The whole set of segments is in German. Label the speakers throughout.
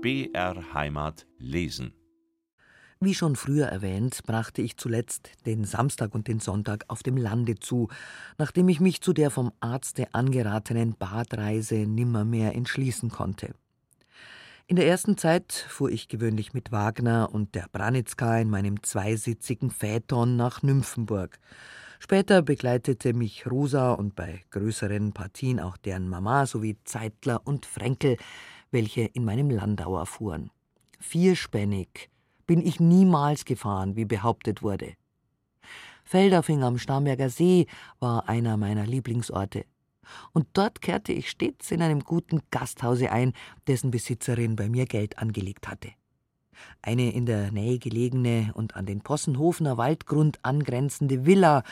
Speaker 1: BR Heimat lesen.
Speaker 2: Wie schon früher erwähnt, brachte ich zuletzt den Samstag und den Sonntag auf dem Lande zu, nachdem ich mich zu der vom Arzte angeratenen Badreise nimmermehr entschließen konnte. In der ersten Zeit fuhr ich gewöhnlich mit Wagner und der Branitzka in meinem zweisitzigen Phaeton nach Nymphenburg. Später begleitete mich Rosa und bei größeren Partien auch deren Mama sowie Zeitler und Fränkel, welche in meinem Landauer fuhren. Vierspännig bin ich niemals gefahren, wie behauptet wurde. Feldafing am Starnberger See war einer meiner Lieblingsorte. Und dort kehrte ich stets in einem guten Gasthause ein, dessen Besitzerin bei mir Geld angelegt hatte. Eine in der Nähe gelegene und an den Possenhofener Waldgrund angrenzende Villa,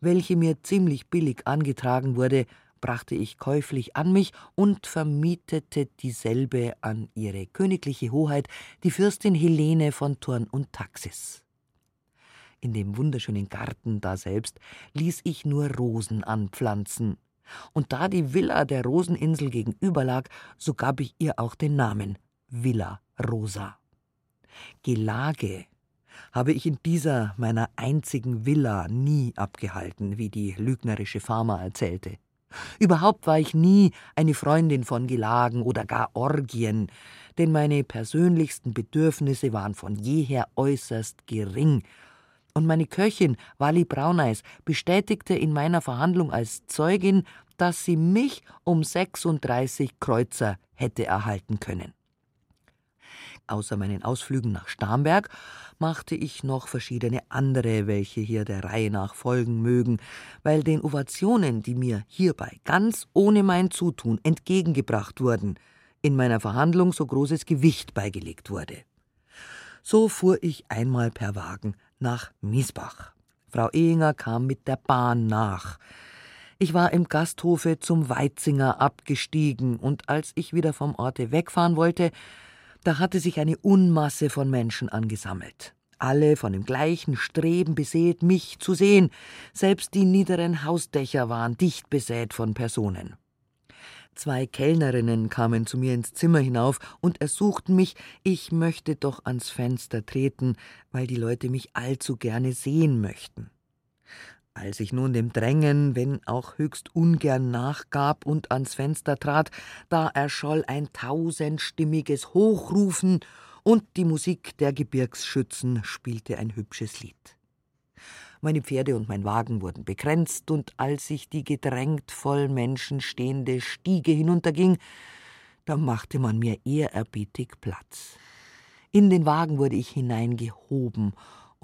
Speaker 2: welche mir ziemlich billig angetragen wurde, brachte ich käuflich an mich und vermietete dieselbe an ihre königliche Hoheit, die Fürstin Helene von Thurn und Taxis. In dem wunderschönen Garten daselbst ließ ich nur Rosen anpflanzen, und da die Villa der Roseninsel gegenüber lag, so gab ich ihr auch den Namen Villa Rosa. Gelage habe ich in dieser meiner einzigen Villa nie abgehalten, wie die lügnerische Farmer erzählte. Überhaupt war ich nie eine Freundin von Gelagen oder gar Orgien, denn meine persönlichsten Bedürfnisse waren von jeher äußerst gering. Und meine Köchin, Wally Brauneis, bestätigte in meiner Verhandlung als Zeugin, dass sie mich um 36 Kreuzer hätte erhalten können. Außer meinen Ausflügen nach Starnberg machte ich noch verschiedene andere, welche hier der Reihe nach folgen mögen, weil den Ovationen, die mir hierbei ganz ohne mein Zutun entgegengebracht wurden, in meiner Verhandlung so großes Gewicht beigelegt wurde. So fuhr ich einmal per Wagen nach Miesbach. Frau Ehinger kam mit der Bahn nach. Ich war im Gasthofe zum Weitzinger abgestiegen, und als ich wieder vom Orte wegfahren wollte, da hatte sich eine Unmasse von Menschen angesammelt. Alle von dem gleichen Streben besät, mich zu sehen. Selbst die niederen Hausdächer waren dicht besät von Personen. Zwei Kellnerinnen kamen zu mir ins Zimmer hinauf und ersuchten mich, ich möchte doch ans Fenster treten, weil die Leute mich allzu gerne sehen möchten. Als ich nun dem Drängen, wenn auch höchst ungern nachgab und ans Fenster trat, da erscholl ein tausendstimmiges Hochrufen und die Musik der Gebirgsschützen spielte ein hübsches Lied. Meine Pferde und mein Wagen wurden bekränzt, und als ich die gedrängt voll Menschen stehende Stiege hinunterging, da machte man mir ehrerbietig Platz. In den Wagen wurde ich hineingehoben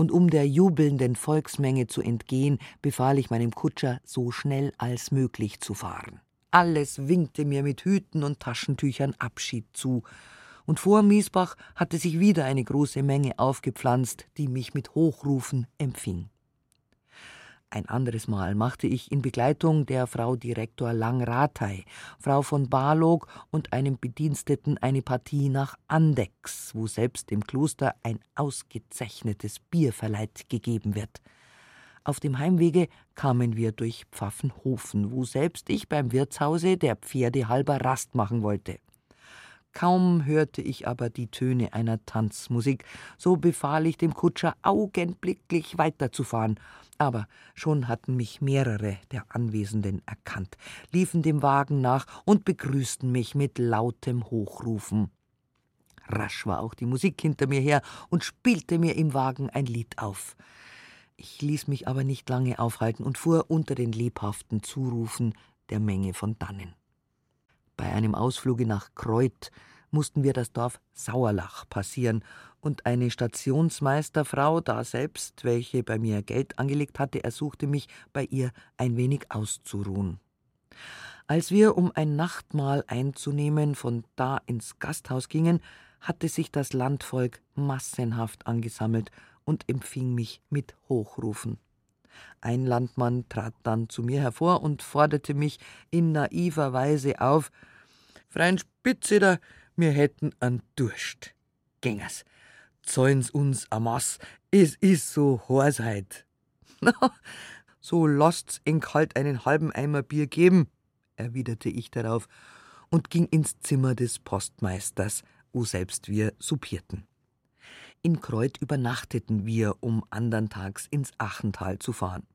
Speaker 2: und um der jubelnden Volksmenge zu entgehen, befahl ich meinem Kutscher, so schnell als möglich zu fahren. Alles winkte mir mit Hüten und Taschentüchern Abschied zu, und vor Miesbach hatte sich wieder eine große Menge aufgepflanzt, die mich mit Hochrufen empfing. Ein anderes Mal machte ich in Begleitung der Frau Direktor Langratei, Frau von Barlog und einem Bediensteten eine Partie nach Andex, wo selbst im Kloster ein ausgezeichnetes Bier verleiht gegeben wird. Auf dem Heimwege kamen wir durch Pfaffenhofen, wo selbst ich beim Wirtshause der Pferde halber Rast machen wollte. Kaum hörte ich aber die Töne einer Tanzmusik, so befahl ich dem Kutscher augenblicklich weiterzufahren, aber schon hatten mich mehrere der Anwesenden erkannt, liefen dem Wagen nach und begrüßten mich mit lautem Hochrufen. Rasch war auch die Musik hinter mir her und spielte mir im Wagen ein Lied auf. Ich ließ mich aber nicht lange aufhalten und fuhr unter den lebhaften Zurufen der Menge von Dannen. Bei einem Ausfluge nach Kreuth mussten wir das Dorf Sauerlach passieren, und eine Stationsmeisterfrau daselbst, welche bei mir Geld angelegt hatte, ersuchte mich, bei ihr ein wenig auszuruhen. Als wir, um ein Nachtmahl einzunehmen, von da ins Gasthaus gingen, hatte sich das Landvolk massenhaft angesammelt und empfing mich mit Hochrufen. Ein Landmann trat dann zu mir hervor und forderte mich in naiver Weise auf: Freien Spitze, wir hätten an Durst. Gängers, zahlen's uns a Mass, es is so Horsheit. Na, so lasst's enk halt einen halben Eimer Bier geben, erwiderte ich darauf und ging ins Zimmer des Postmeisters, wo selbst wir suppierten. In Kreuth übernachteten wir, um andern Tags ins Achental zu fahren.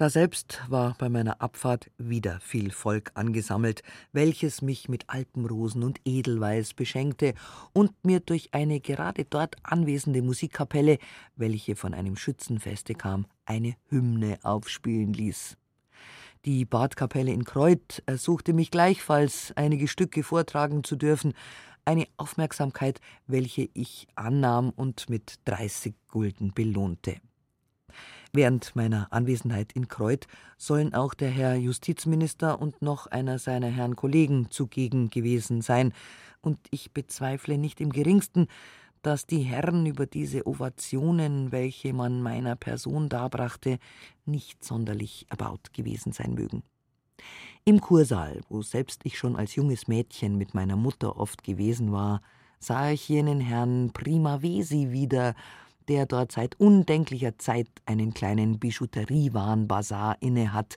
Speaker 2: Daselbst war bei meiner Abfahrt wieder viel Volk angesammelt, welches mich mit Alpenrosen und Edelweiß beschenkte und mir durch eine gerade dort anwesende Musikkapelle, welche von einem Schützenfeste kam, eine Hymne aufspielen ließ. Die Badkapelle in Kreuth ersuchte mich gleichfalls, einige Stücke vortragen zu dürfen, eine Aufmerksamkeit, welche ich annahm und mit 30 Gulden belohnte. Während meiner Anwesenheit in Kreuth sollen auch der Herr Justizminister und noch einer seiner Herren Kollegen zugegen gewesen sein, und ich bezweifle nicht im geringsten, dass die Herren über diese Ovationen, welche man meiner Person darbrachte, nicht sonderlich erbaut gewesen sein mögen. Im Kursaal, wo selbst ich schon als junges Mädchen mit meiner Mutter oft gewesen war, sah ich jenen Herrn Primavesi wieder, der dort seit undenklicher Zeit einen kleinen Bijouteriewaren-Bazar innehat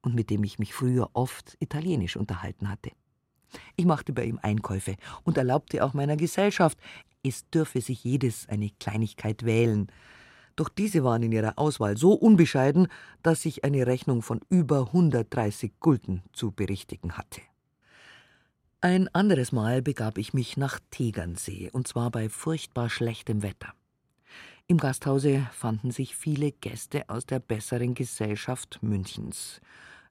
Speaker 2: und mit dem ich mich früher oft italienisch unterhalten hatte. Ich machte bei ihm Einkäufe und erlaubte auch meiner Gesellschaft, es dürfe sich jedes eine Kleinigkeit wählen. Doch diese waren in ihrer Auswahl so unbescheiden, dass ich eine Rechnung von über 130 Gulden zu berichtigen hatte. Ein anderes Mal begab ich mich nach Tegernsee, und zwar bei furchtbar schlechtem Wetter. Im Gasthause fanden sich viele Gäste aus der besseren Gesellschaft Münchens,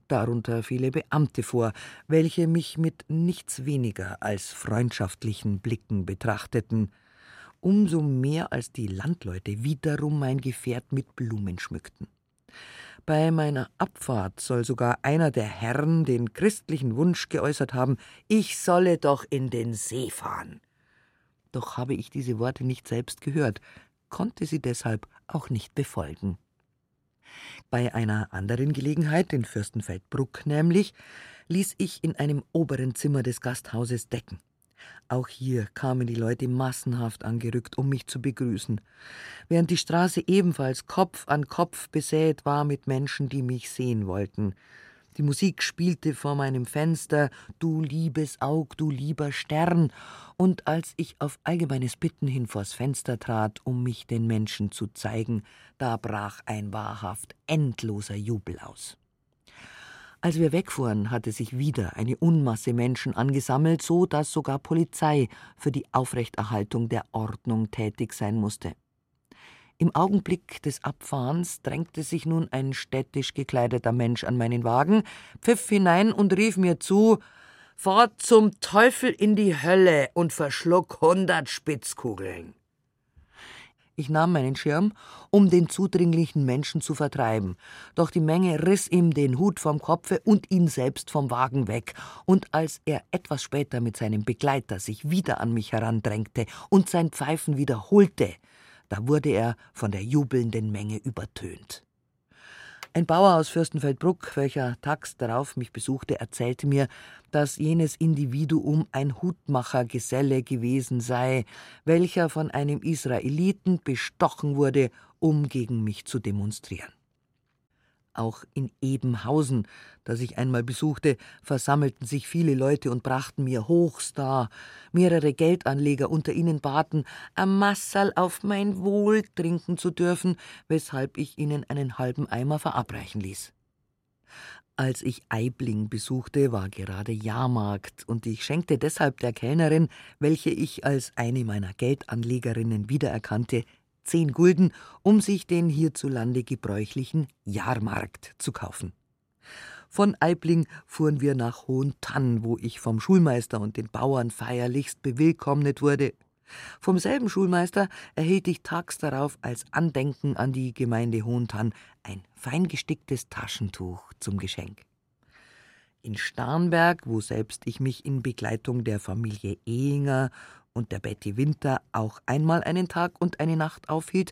Speaker 2: darunter viele Beamte vor, welche mich mit nichts weniger als freundschaftlichen Blicken betrachteten, umso mehr als die Landleute wiederum mein Gefährt mit Blumen schmückten. Bei meiner Abfahrt soll sogar einer der Herren den christlichen Wunsch geäußert haben, ich solle doch in den See fahren. Doch habe ich diese Worte nicht selbst gehört, konnte sie deshalb auch nicht befolgen. Bei einer anderen Gelegenheit, in Fürstenfeldbruck nämlich, ließ ich in einem oberen Zimmer des Gasthauses decken. Auch hier kamen die Leute massenhaft angerückt, um mich zu begrüßen, während die Straße ebenfalls Kopf an Kopf besät war mit Menschen, die mich sehen wollten. Die Musik spielte vor meinem Fenster Du liebes Aug, du lieber Stern, und als ich auf allgemeines Bitten hin vors Fenster trat, um mich den Menschen zu zeigen, da brach ein wahrhaft endloser Jubel aus. Als wir wegfuhren, hatte sich wieder eine Unmasse Menschen angesammelt, so dass sogar Polizei für die Aufrechterhaltung der Ordnung tätig sein musste. Im Augenblick des Abfahrens drängte sich nun ein städtisch gekleideter Mensch an meinen Wagen, pfiff hinein und rief mir zu Fahr zum Teufel in die Hölle und verschluck hundert Spitzkugeln. Ich nahm meinen Schirm, um den zudringlichen Menschen zu vertreiben, doch die Menge riss ihm den Hut vom Kopfe und ihn selbst vom Wagen weg, und als er etwas später mit seinem Begleiter sich wieder an mich herandrängte und sein Pfeifen wiederholte, da wurde er von der jubelnden Menge übertönt. Ein Bauer aus Fürstenfeldbruck, welcher tags darauf mich besuchte, erzählte mir, dass jenes Individuum ein Hutmachergeselle gewesen sei, welcher von einem Israeliten bestochen wurde, um gegen mich zu demonstrieren. Auch in Ebenhausen, das ich einmal besuchte, versammelten sich viele Leute und brachten mir hochst dar. Mehrere Geldanleger unter ihnen baten, am Massal auf mein Wohl trinken zu dürfen, weshalb ich ihnen einen halben Eimer verabreichen ließ. Als ich Eibling besuchte, war gerade Jahrmarkt, und ich schenkte deshalb der Kellnerin, welche ich als eine meiner Geldanlegerinnen wiedererkannte, zehn Gulden, um sich den hierzulande gebräuchlichen Jahrmarkt zu kaufen. Von Eibling fuhren wir nach Hohentann, wo ich vom Schulmeister und den Bauern feierlichst bewillkommnet wurde. Vom selben Schulmeister erhielt ich tags darauf als Andenken an die Gemeinde Hohentann ein feingesticktes Taschentuch zum Geschenk. In Starnberg, wo selbst ich mich in Begleitung der Familie Ehinger und der Betty Winter auch einmal einen Tag und eine Nacht aufhielt,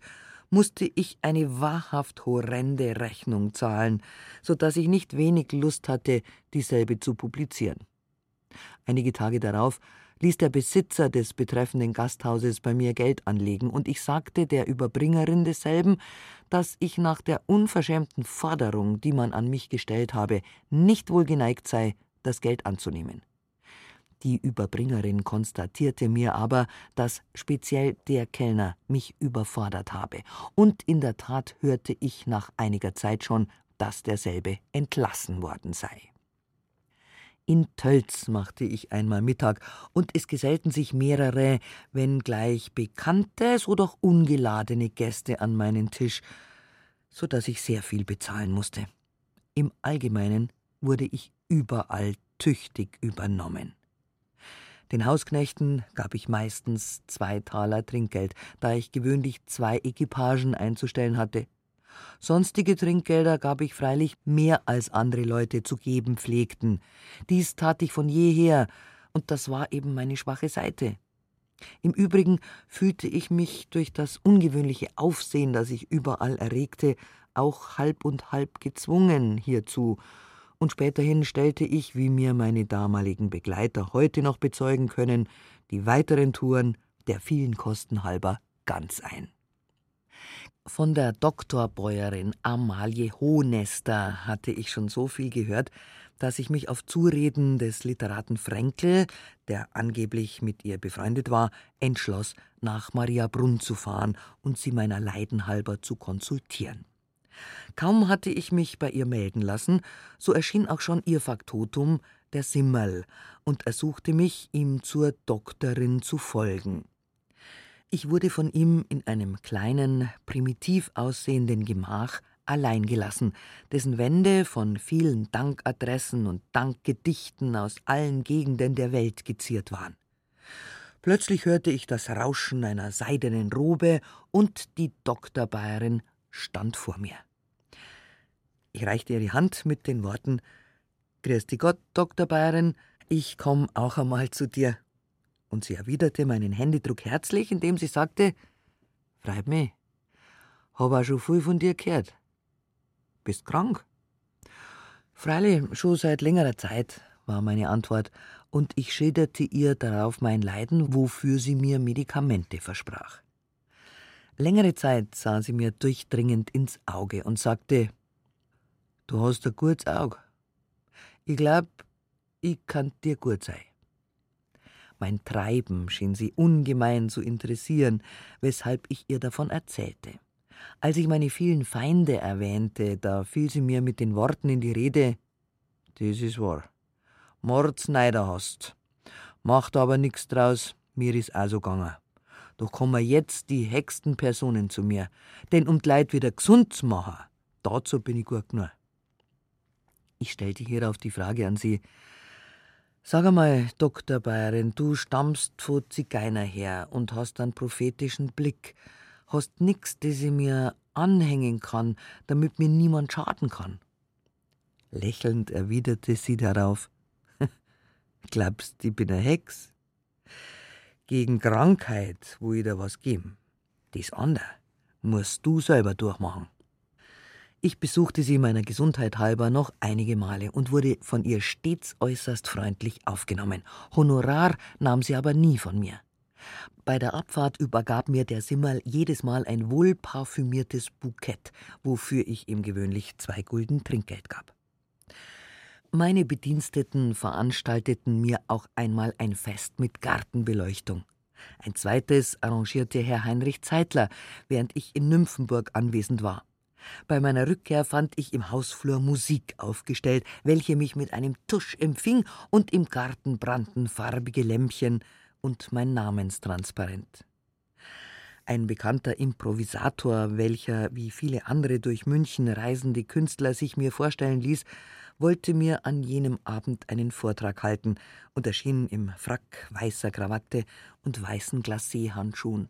Speaker 2: musste ich eine wahrhaft horrende Rechnung zahlen, so dass ich nicht wenig Lust hatte, dieselbe zu publizieren. Einige Tage darauf ließ der Besitzer des betreffenden Gasthauses bei mir Geld anlegen, und ich sagte der Überbringerin desselben, dass ich nach der unverschämten Forderung, die man an mich gestellt habe, nicht wohl geneigt sei, das Geld anzunehmen. Die Überbringerin konstatierte mir aber, dass speziell der Kellner mich überfordert habe, und in der Tat hörte ich nach einiger Zeit schon, dass derselbe entlassen worden sei. In Tölz machte ich einmal Mittag, und es gesellten sich mehrere, wenngleich bekannte, so doch ungeladene Gäste an meinen Tisch, so dass ich sehr viel bezahlen musste. Im Allgemeinen wurde ich überall tüchtig übernommen. Den Hausknechten gab ich meistens zwei Taler Trinkgeld, da ich gewöhnlich zwei Equipagen einzustellen hatte. Sonstige Trinkgelder gab ich freilich mehr als andere Leute zu geben pflegten. Dies tat ich von jeher, und das war eben meine schwache Seite. Im Übrigen fühlte ich mich durch das ungewöhnliche Aufsehen, das ich überall erregte, auch halb und halb gezwungen hierzu, und späterhin stellte ich, wie mir meine damaligen Begleiter heute noch bezeugen können, die weiteren Touren der vielen Kosten halber ganz ein. Von der Doktorbäuerin Amalie Hohnester hatte ich schon so viel gehört, dass ich mich auf Zureden des Literaten Frenkel, der angeblich mit ihr befreundet war, entschloss, nach Mariabrunn zu fahren und sie meiner Leiden halber zu konsultieren. Kaum hatte ich mich bei ihr melden lassen, so erschien auch schon ihr Faktotum, der Simmerl, und ersuchte mich, ihm zur Doktorin zu folgen. Ich wurde von ihm in einem kleinen, primitiv aussehenden Gemach allein gelassen, dessen Wände von vielen Dankadressen und Dankgedichten aus allen Gegenden der Welt geziert waren. Plötzlich hörte ich das Rauschen einer seidenen Robe und die Doktorbayerin stand vor mir. Ich reichte ihr die Hand mit den Worten: Grüß dich Gott, Doktorbayerin, ich komm auch einmal zu dir und sie erwiderte meinen Händedruck herzlich, indem sie sagte: Freut mich. Hab auch schon viel von dir gehört. Bist krank? Freilich, schon seit längerer Zeit, war meine Antwort, und ich schilderte ihr darauf mein Leiden, wofür sie mir Medikamente versprach. Längere Zeit sah sie mir durchdringend ins Auge und sagte: Du hast ein gutes Auge. Ich glaub, ich kann dir gut sein. Mein Treiben schien sie ungemein zu interessieren, weshalb ich ihr davon erzählte. Als ich meine vielen Feinde erwähnte, da fiel sie mir mit den Worten in die Rede: Das ist wahr. Mordsneider hast. Macht aber nix draus, mir is auch so gegangen. Doch kommen jetzt die hexten Personen zu mir, denn um die Leid wieder gesund zu machen, dazu bin ich gut genug. Ich stellte hierauf die Frage an sie, Sag einmal, Dr. Bayerin, du stammst von Zigeuner her und hast einen prophetischen Blick. Hast nix, das ich mir anhängen kann, damit mir niemand schaden kann. Lächelnd erwiderte sie darauf: Glaubst, ich bin eine Hex? Gegen Krankheit, wo ich dir was geben. Das andere musst du selber durchmachen. Ich besuchte sie meiner Gesundheit halber noch einige Male und wurde von ihr stets äußerst freundlich aufgenommen. Honorar nahm sie aber nie von mir. Bei der Abfahrt übergab mir der Simmerl jedes Mal ein wohlparfümiertes Bukett, wofür ich ihm gewöhnlich zwei Gulden Trinkgeld gab. Meine Bediensteten veranstalteten mir auch einmal ein Fest mit Gartenbeleuchtung. Ein zweites arrangierte Herr Heinrich Zeitler, während ich in Nymphenburg anwesend war. Bei meiner Rückkehr fand ich im Hausflur Musik aufgestellt, welche mich mit einem Tusch empfing, und im Garten brannten farbige Lämpchen und mein Namenstransparent. Ein bekannter Improvisator, welcher wie viele andere durch München reisende Künstler sich mir vorstellen ließ, wollte mir an jenem Abend einen Vortrag halten und erschien im Frack, weißer Krawatte und weißen Glacéhandschuhen.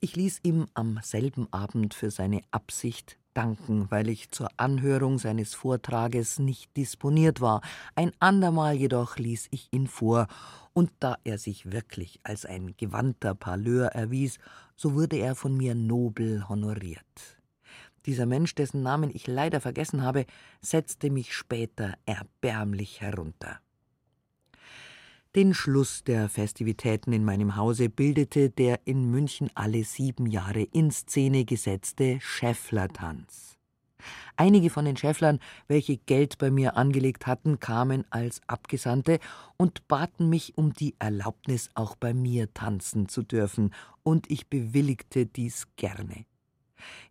Speaker 2: Ich ließ ihm am selben Abend für seine Absicht danken, weil ich zur Anhörung seines Vortrages nicht disponiert war. Ein andermal jedoch ließ ich ihn vor, und da er sich wirklich als ein gewandter Parleur erwies, so wurde er von mir nobel honoriert. Dieser Mensch, dessen Namen ich leider vergessen habe, setzte mich später erbärmlich herunter. Den Schluss der Festivitäten in meinem Hause bildete der in München alle sieben Jahre in Szene gesetzte Schäfflertanz. Einige von den Schäfflern, welche Geld bei mir angelegt hatten, kamen als Abgesandte und baten mich um die Erlaubnis, auch bei mir tanzen zu dürfen, und ich bewilligte dies gerne.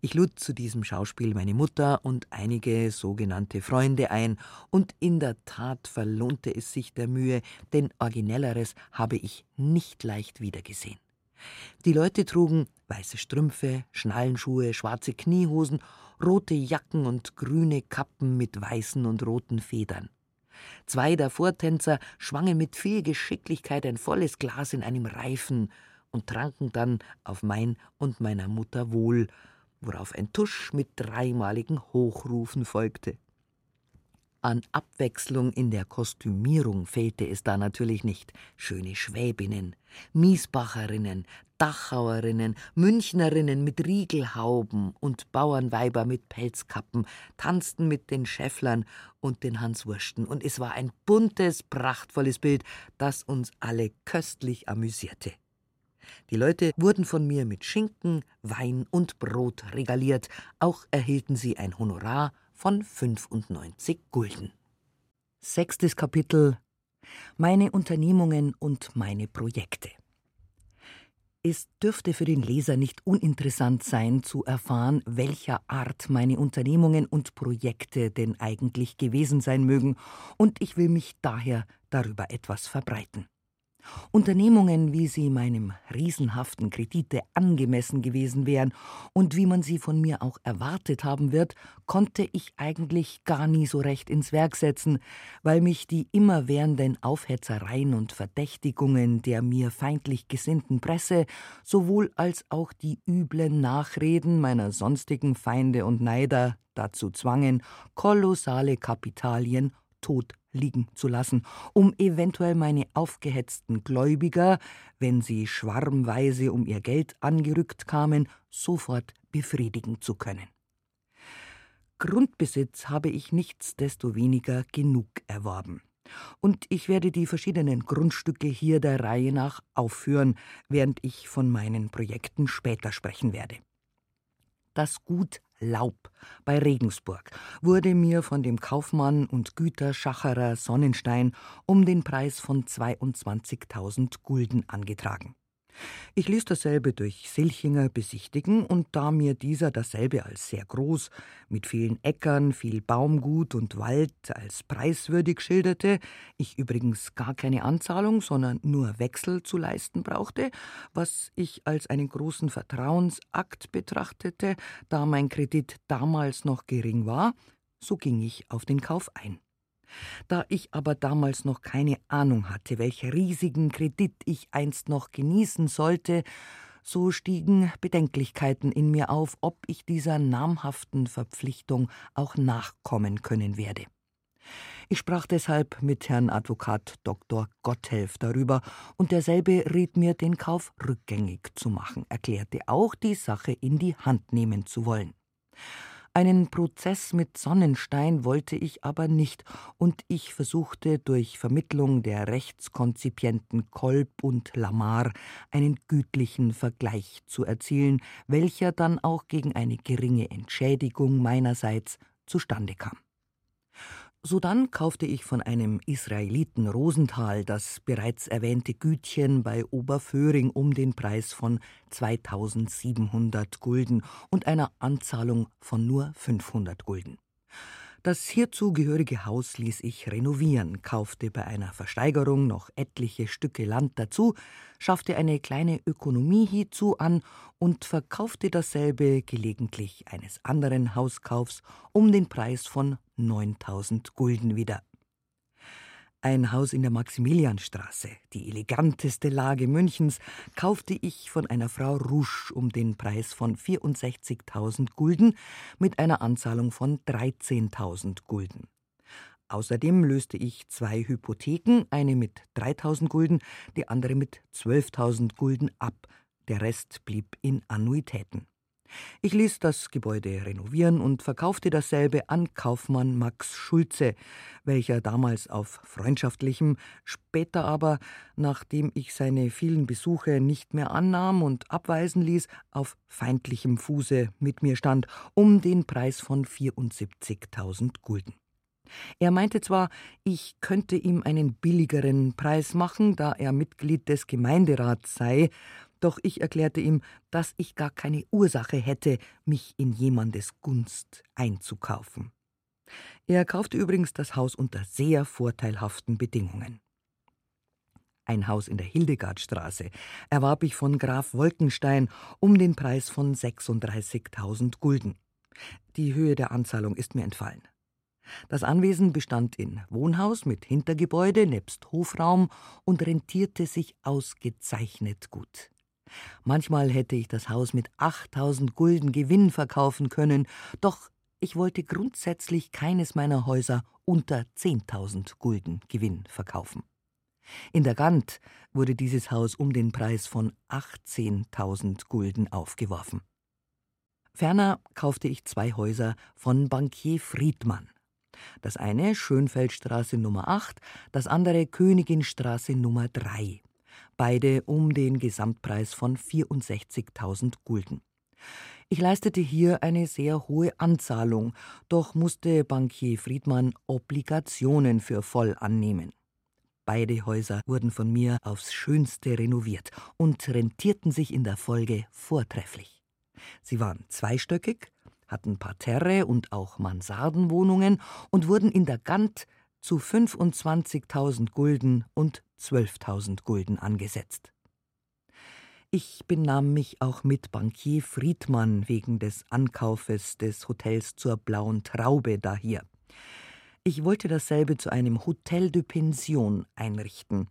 Speaker 2: Ich lud zu diesem Schauspiel meine Mutter und einige sogenannte Freunde ein, und in der Tat verlohnte es sich der Mühe, denn Originelleres habe ich nicht leicht wiedergesehen. Die Leute trugen weiße Strümpfe, Schnallenschuhe, schwarze Kniehosen, rote Jacken und grüne Kappen mit weißen und roten Federn. Zwei der Vortänzer schwangen mit viel Geschicklichkeit ein volles Glas in einem Reifen und tranken dann auf mein und meiner Mutter Wohl, worauf ein Tusch mit dreimaligen Hochrufen folgte. An Abwechslung in der Kostümierung fehlte es da natürlich nicht. Schöne Schwäbinnen, Miesbacherinnen, Dachauerinnen, Münchnerinnen mit Riegelhauben und Bauernweiber mit Pelzkappen tanzten mit den Schäfflern und den Hanswursten, und es war ein buntes, prachtvolles Bild, das uns alle köstlich amüsierte. Die Leute wurden von mir mit Schinken, Wein und Brot regaliert, auch erhielten sie ein Honorar von 95 Gulden. Sechstes Kapitel Meine Unternehmungen und meine Projekte. Es dürfte für den Leser nicht uninteressant sein, zu erfahren, welcher Art meine Unternehmungen und Projekte denn eigentlich gewesen sein mögen, und ich will mich daher darüber etwas verbreiten. Unternehmungen, wie sie meinem riesenhaften Kredite angemessen gewesen wären und wie man sie von mir auch erwartet haben wird, konnte ich eigentlich gar nie so recht ins Werk setzen, weil mich die immerwährenden Aufhetzereien und Verdächtigungen der mir feindlich gesinnten Presse sowohl als auch die üblen Nachreden meiner sonstigen Feinde und Neider dazu zwangen, kolossale Kapitalien tot liegen zu lassen, um eventuell meine aufgehetzten Gläubiger, wenn sie schwarmweise um ihr Geld angerückt kamen, sofort befriedigen zu können. Grundbesitz habe ich nichtsdestoweniger genug erworben. Und ich werde die verschiedenen Grundstücke hier der Reihe nach aufführen, während ich von meinen Projekten später sprechen werde. Das Gut Laub bei Regensburg wurde mir von dem Kaufmann und Güterschacherer Sonnenstein um den Preis von 22.000 Gulden angetragen. Ich ließ dasselbe durch Silchinger besichtigen, und da mir dieser dasselbe als sehr groß, mit vielen Äckern, viel Baumgut und Wald als preiswürdig schilderte, ich übrigens gar keine Anzahlung, sondern nur Wechsel zu leisten brauchte, was ich als einen großen Vertrauensakt betrachtete, da mein Kredit damals noch gering war, so ging ich auf den Kauf ein. Da ich aber damals noch keine Ahnung hatte, welch riesigen Kredit ich einst noch genießen sollte, so stiegen Bedenklichkeiten in mir auf, ob ich dieser namhaften Verpflichtung auch nachkommen können werde. Ich sprach deshalb mit Herrn Advokat Dr. Gotthelf darüber, und derselbe riet mir, den Kauf rückgängig zu machen, erklärte auch, die Sache in die Hand nehmen zu wollen. Einen Prozess mit Sonnenstein wollte ich aber nicht, und ich versuchte durch Vermittlung der Rechtskonzipienten Kolb und Lamar einen gütlichen Vergleich zu erzielen, welcher dann auch gegen eine geringe Entschädigung meinerseits zustande kam. Sodann kaufte ich von einem Israeliten Rosenthal das bereits erwähnte Gütchen bei Oberföhring um den Preis von 2700 Gulden und einer Anzahlung von nur 500 Gulden. Das hierzu gehörige Haus ließ ich renovieren, kaufte bei einer Versteigerung noch etliche Stücke Land dazu, schaffte eine kleine Ökonomie hiezu an und verkaufte dasselbe gelegentlich eines anderen Hauskaufs um den Preis von 9000 Gulden wieder. Ein Haus in der Maximilianstraße, die eleganteste Lage Münchens, kaufte ich von einer Frau Rusch um den Preis von 64.000 Gulden mit einer Anzahlung von 13.000 Gulden. Außerdem löste ich zwei Hypotheken, eine mit 3.000 Gulden, die andere mit 12.000 Gulden ab. Der Rest blieb in Annuitäten. Ich ließ das Gebäude renovieren und verkaufte dasselbe an Kaufmann Max Schulze, welcher damals auf freundschaftlichem, später aber, nachdem ich seine vielen Besuche nicht mehr annahm und abweisen ließ, auf feindlichem Fuße mit mir stand, um den Preis von 74.000 Gulden. Er meinte zwar, ich könnte ihm einen billigeren Preis machen, da er Mitglied des Gemeinderats sei, doch ich erklärte ihm, dass ich gar keine Ursache hätte, mich in jemandes Gunst einzukaufen. Er kaufte übrigens das Haus unter sehr vorteilhaften Bedingungen. Ein Haus in der Hildegardstraße erwarb ich von Graf Wolkenstein um den Preis von 36.000 Gulden. Die Höhe der Anzahlung ist mir entfallen. Das Anwesen bestand in Wohnhaus mit Hintergebäude nebst Hofraum und rentierte sich ausgezeichnet gut. Manchmal hätte ich das Haus mit 8000 Gulden Gewinn verkaufen können, doch ich wollte grundsätzlich keines meiner Häuser unter 10.000 Gulden Gewinn verkaufen. In der Gant wurde dieses Haus um den Preis von 18.000 Gulden aufgeworfen. Ferner kaufte ich zwei Häuser von Bankier Friedmann. Das eine Schönfeldstraße Nummer 8, das andere Königinstraße Nummer 3 beide um den Gesamtpreis von 64.000 Gulden. Ich leistete hier eine sehr hohe Anzahlung, doch musste Bankier Friedmann Obligationen für voll annehmen. Beide Häuser wurden von mir aufs Schönste renoviert und rentierten sich in der Folge vortrefflich. Sie waren zweistöckig, hatten Parterre und auch Mansardenwohnungen und wurden in der Gant zu 25.000 Gulden und 12.000 Gulden angesetzt. Ich benahm mich auch mit Bankier Friedmann wegen des Ankaufes des Hotels zur Blauen Traube dahier. Ich wollte dasselbe zu einem Hotel de Pension einrichten,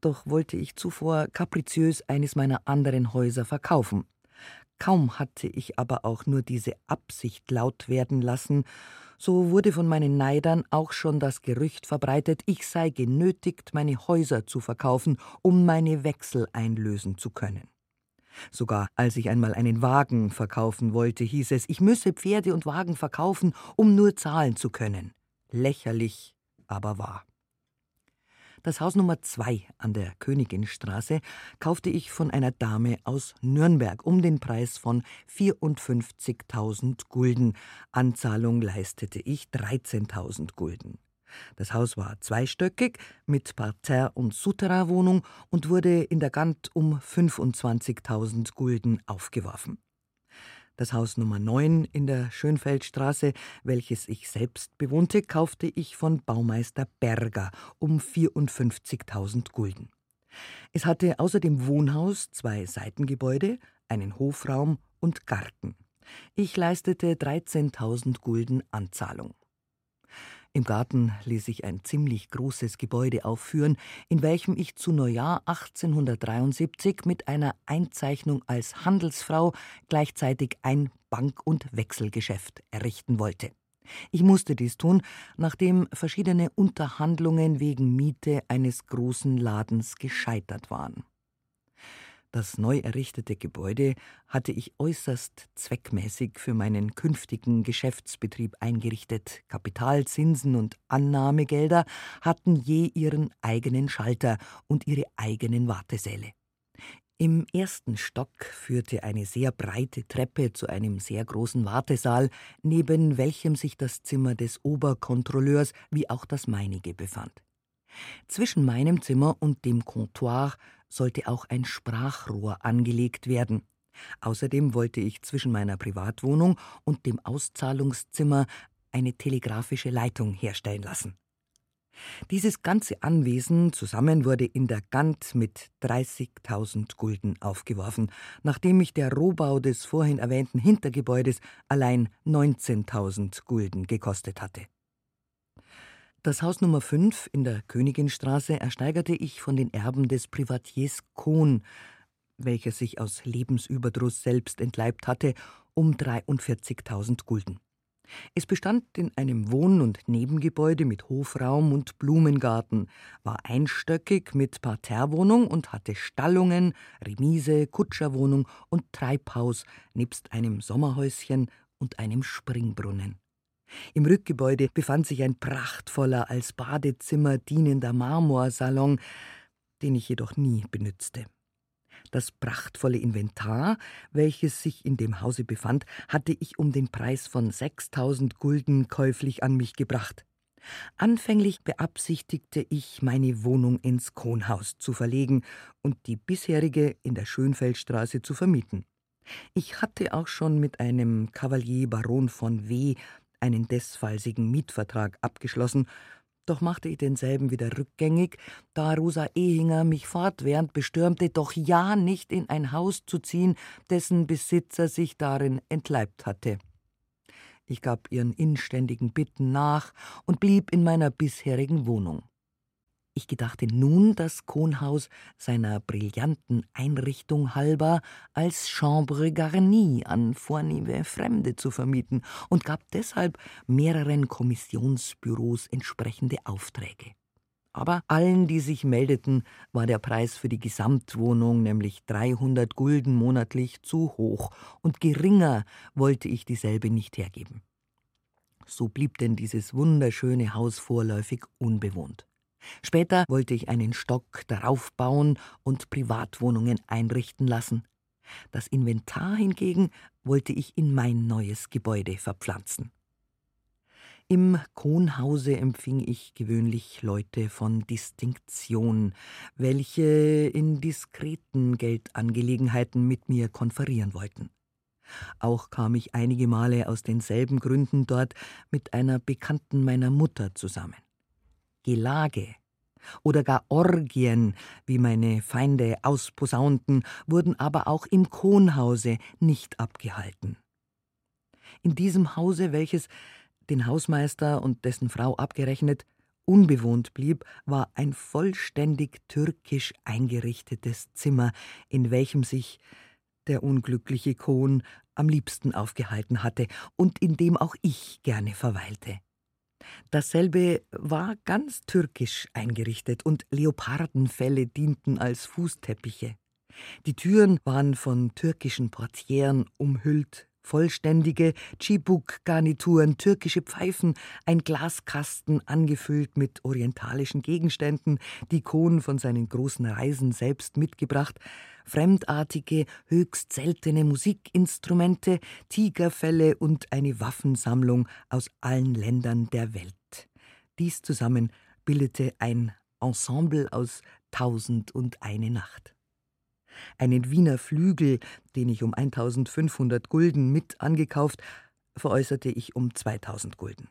Speaker 2: doch wollte ich zuvor kapriziös eines meiner anderen Häuser verkaufen. Kaum hatte ich aber auch nur diese Absicht laut werden lassen, so wurde von meinen Neidern auch schon das Gerücht verbreitet, ich sei genötigt, meine Häuser zu verkaufen, um meine Wechsel einlösen zu können. Sogar als ich einmal einen Wagen verkaufen wollte, hieß es, ich müsse Pferde und Wagen verkaufen, um nur zahlen zu können. Lächerlich, aber wahr. Das Haus Nummer 2 an der Königinstraße kaufte ich von einer Dame aus Nürnberg um den Preis von 54.000 Gulden. Anzahlung leistete ich 13.000 Gulden. Das Haus war zweistöckig mit Parterre- und Souterrainwohnung und wurde in der Gant um 25.000 Gulden aufgeworfen. Das Haus Nummer 9 in der Schönfeldstraße, welches ich selbst bewohnte, kaufte ich von Baumeister Berger um 54.000 Gulden. Es hatte außer dem Wohnhaus zwei Seitengebäude, einen Hofraum und Garten. Ich leistete 13.000 Gulden Anzahlung. Im Garten ließ ich ein ziemlich großes Gebäude aufführen, in welchem ich zu Neujahr 1873 mit einer Einzeichnung als Handelsfrau gleichzeitig ein Bank- und Wechselgeschäft errichten wollte. Ich musste dies tun, nachdem verschiedene Unterhandlungen wegen Miete eines großen Ladens gescheitert waren. Das neu errichtete Gebäude hatte ich äußerst zweckmäßig für meinen künftigen Geschäftsbetrieb eingerichtet. Kapitalzinsen und Annahmegelder hatten je ihren eigenen Schalter und ihre eigenen Wartesäle. Im ersten Stock führte eine sehr breite Treppe zu einem sehr großen Wartesaal, neben welchem sich das Zimmer des Oberkontrolleurs wie auch das meinige befand. Zwischen meinem Zimmer und dem Comptoir sollte auch ein Sprachrohr angelegt werden. Außerdem wollte ich zwischen meiner Privatwohnung und dem Auszahlungszimmer eine telegrafische Leitung herstellen lassen. Dieses ganze Anwesen zusammen wurde in der Gant mit 30.000 Gulden aufgeworfen, nachdem mich der Rohbau des vorhin erwähnten Hintergebäudes allein 19.000 Gulden gekostet hatte. Das Haus Nummer 5 in der Königinstraße ersteigerte ich von den Erben des Privatiers Kohn, welcher sich aus Lebensüberdruss selbst entleibt hatte, um 43.000 Gulden. Es bestand in einem Wohn- und Nebengebäude mit Hofraum und Blumengarten, war einstöckig mit Parterrewohnung und hatte Stallungen, Remise, Kutscherwohnung und Treibhaus nebst einem Sommerhäuschen und einem Springbrunnen. Im Rückgebäude befand sich ein prachtvoller, als Badezimmer dienender Marmorsalon, den ich jedoch nie benützte. Das prachtvolle Inventar, welches sich in dem Hause befand, hatte ich um den Preis von 6000 Gulden käuflich an mich gebracht. Anfänglich beabsichtigte ich, meine Wohnung ins Kronhaus zu verlegen und die bisherige in der Schönfeldstraße zu vermieten. Ich hatte auch schon mit einem Kavalier Baron von W. einen desfallsigen Mietvertrag abgeschlossen doch machte ich denselben wieder rückgängig, da Rosa Ehinger mich fortwährend bestürmte, doch ja nicht in ein Haus zu ziehen, dessen Besitzer sich darin entleibt hatte. Ich gab ihren inständigen Bitten nach und blieb in meiner bisherigen Wohnung. Ich gedachte nun, das Kohnhaus seiner brillanten Einrichtung halber als Chambre garnie an vornehme Fremde zu vermieten und gab deshalb mehreren Kommissionsbüros entsprechende Aufträge. Aber allen, die sich meldeten, war der Preis für die Gesamtwohnung, nämlich 300 Gulden monatlich, zu hoch, und geringer wollte ich dieselbe nicht hergeben. So blieb denn dieses wunderschöne Haus vorläufig unbewohnt. Später wollte ich einen Stock darauf bauen und Privatwohnungen einrichten lassen. Das Inventar hingegen wollte ich in mein neues Gebäude verpflanzen. Im Kronhause empfing ich gewöhnlich Leute von Distinktion, welche in diskreten Geldangelegenheiten mit mir konferieren wollten. Auch kam ich einige Male aus denselben Gründen dort mit einer Bekannten meiner Mutter zusammen. Gelage oder gar Orgien, wie meine Feinde ausposaunten, wurden aber auch im Kronhause nicht abgehalten. In diesem Hause, welches den Hausmeister und dessen Frau abgerechnet unbewohnt blieb, war ein vollständig türkisch eingerichtetes Zimmer, in welchem sich der unglückliche Kohn am liebsten aufgehalten hatte und in dem auch ich gerne verweilte. Dasselbe war ganz türkisch eingerichtet und Leopardenfelle dienten als Fußteppiche. Die Türen waren von türkischen Portieren umhüllt, vollständige Tschibuk-Garnituren, türkische Pfeifen, ein Glaskasten angefüllt mit orientalischen Gegenständen, die Kohn von seinen großen Reisen selbst mitgebracht, fremdartige, höchst seltene Musikinstrumente, Tigerfälle und eine Waffensammlung aus allen Ländern der Welt. Dies zusammen bildete ein Ensemble aus Tausend und eine Nacht. Einen Wiener Flügel, den ich um 1500 Gulden mit angekauft, veräußerte ich um 2000 Gulden.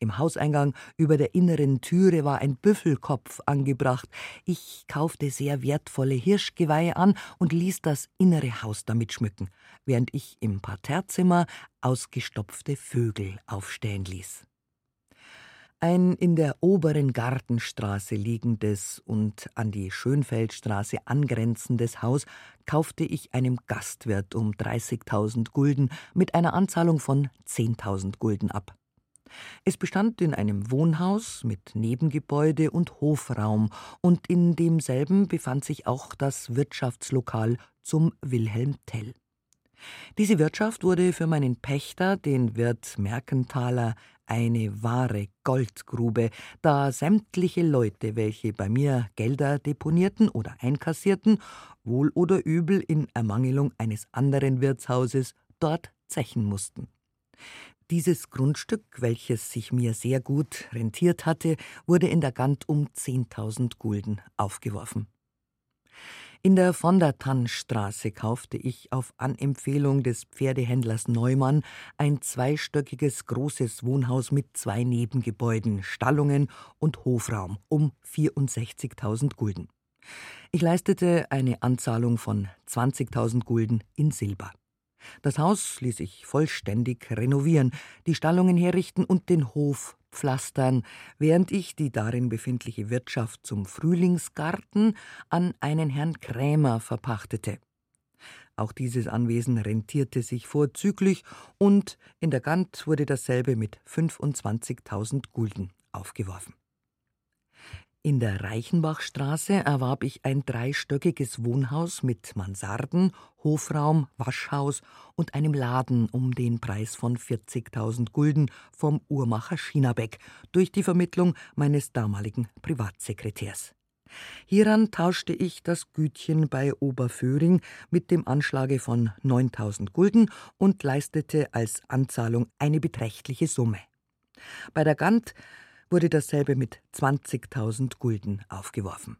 Speaker 2: Im Hauseingang über der inneren Türe war ein Büffelkopf angebracht. Ich kaufte sehr wertvolle Hirschgeweihe an und ließ das innere Haus damit schmücken, während ich im Parterrezimmer ausgestopfte Vögel aufstellen ließ. Ein in der oberen Gartenstraße liegendes und an die Schönfeldstraße angrenzendes Haus kaufte ich einem Gastwirt um 30.000 Gulden mit einer Anzahlung von 10.000 Gulden ab. Es bestand in einem Wohnhaus mit Nebengebäude und Hofraum, und in demselben befand sich auch das Wirtschaftslokal zum Wilhelm Tell. Diese Wirtschaft wurde für meinen Pächter, den Wirt Merkenthaler, eine wahre Goldgrube, da sämtliche Leute, welche bei mir Gelder deponierten oder einkassierten, wohl oder übel in Ermangelung eines anderen Wirtshauses dort zechen mussten. Dieses Grundstück, welches sich mir sehr gut rentiert hatte, wurde in der Gant um 10.000 Gulden aufgeworfen. In der von der Tannstraße kaufte ich auf Anempfehlung des Pferdehändlers Neumann ein zweistöckiges großes Wohnhaus mit zwei Nebengebäuden, Stallungen und Hofraum um 64.000 Gulden. Ich leistete eine Anzahlung von 20.000 Gulden in Silber. Das Haus ließ ich vollständig renovieren, die Stallungen herrichten und den Hof pflastern, während ich die darin befindliche Wirtschaft zum Frühlingsgarten an einen Herrn Krämer verpachtete. Auch dieses Anwesen rentierte sich vorzüglich und in der Gant wurde dasselbe mit 25.000 Gulden aufgeworfen. In der Reichenbachstraße erwarb ich ein dreistöckiges Wohnhaus mit Mansarden, Hofraum, Waschhaus und einem Laden um den Preis von 40.000 Gulden vom Uhrmacher Schinabeck durch die Vermittlung meines damaligen Privatsekretärs. Hieran tauschte ich das Gütchen bei Oberföhring mit dem Anschlage von 9000 Gulden und leistete als Anzahlung eine beträchtliche Summe. Bei der Gant wurde dasselbe mit 20.000 Gulden aufgeworfen